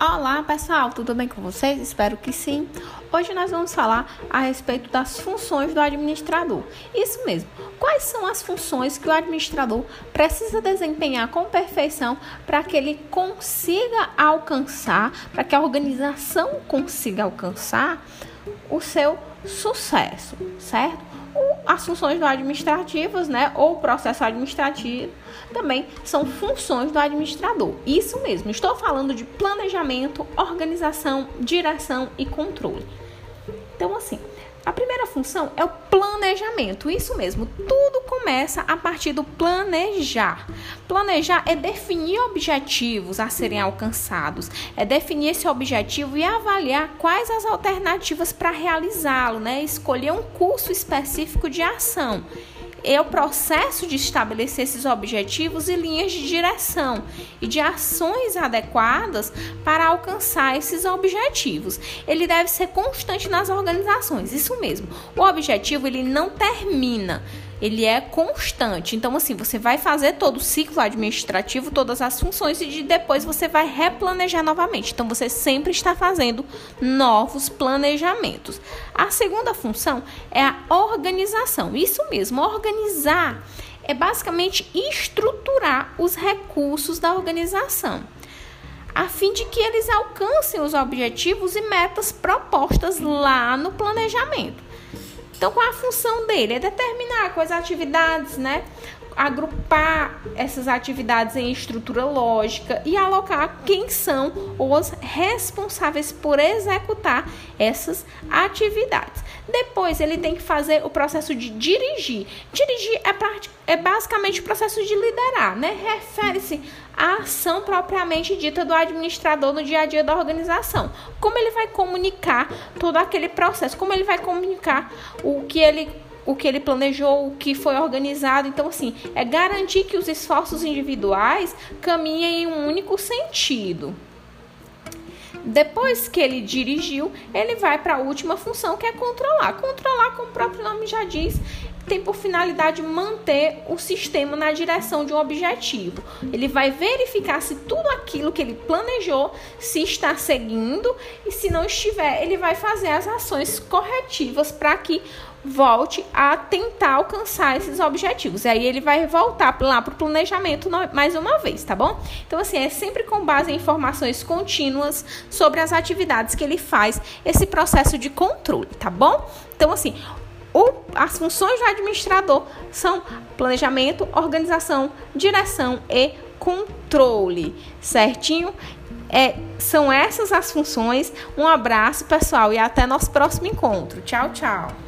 Olá pessoal, tudo bem com vocês? Espero que sim. Hoje nós vamos falar a respeito das funções do administrador. Isso mesmo, quais são as funções que o administrador precisa desempenhar com perfeição para que ele consiga alcançar, para que a organização consiga alcançar o seu sucesso, certo? As funções do administrativas, né, ou processo administrativo, também são funções do administrador. Isso mesmo, estou falando de planejamento, organização, direção e controle. Então, assim, a primeira função é o planejamento. Isso mesmo, tudo começa a partir do planejar. Planejar é definir objetivos a serem alcançados, é definir esse objetivo e avaliar quais as alternativas para realizá-lo, né? Escolher um curso específico de ação é o processo de estabelecer esses objetivos e linhas de direção e de ações adequadas para alcançar esses objetivos. Ele deve ser constante nas organizações, isso mesmo. O objetivo ele não termina ele é constante. Então, assim, você vai fazer todo o ciclo administrativo, todas as funções, e depois você vai replanejar novamente. Então, você sempre está fazendo novos planejamentos. A segunda função é a organização. Isso mesmo, organizar é basicamente estruturar os recursos da organização a fim de que eles alcancem os objetivos e metas propostas lá no planejamento. Então, qual a função dele? É determinar quais atividades, né? Agrupar essas atividades em estrutura lógica e alocar quem são os responsáveis por executar essas atividades. Depois, ele tem que fazer o processo de dirigir. Dirigir é, é basicamente o processo de liderar, né? Refere-se à ação propriamente dita do administrador no dia a dia da organização. Como ele vai comunicar todo aquele processo, como ele vai comunicar o que ele o que ele planejou, o que foi organizado. Então, assim, é garantir que os esforços individuais caminhem em um único sentido. Depois que ele dirigiu, ele vai para a última função que é controlar. Controlar, como o próprio nome já diz, tem por finalidade manter o sistema na direção de um objetivo. Ele vai verificar se tudo aquilo que ele planejou se está seguindo e se não estiver, ele vai fazer as ações corretivas para que volte a tentar alcançar esses objetivos. E aí ele vai voltar lá para o planejamento mais uma vez, tá bom? Então, assim, é sempre com base em informações contínuas sobre as atividades que ele faz, esse processo de controle, tá bom? Então, assim, o, as funções do administrador são planejamento, organização, direção e controle, certinho? É, são essas as funções. Um abraço, pessoal, e até nosso próximo encontro. Tchau, tchau.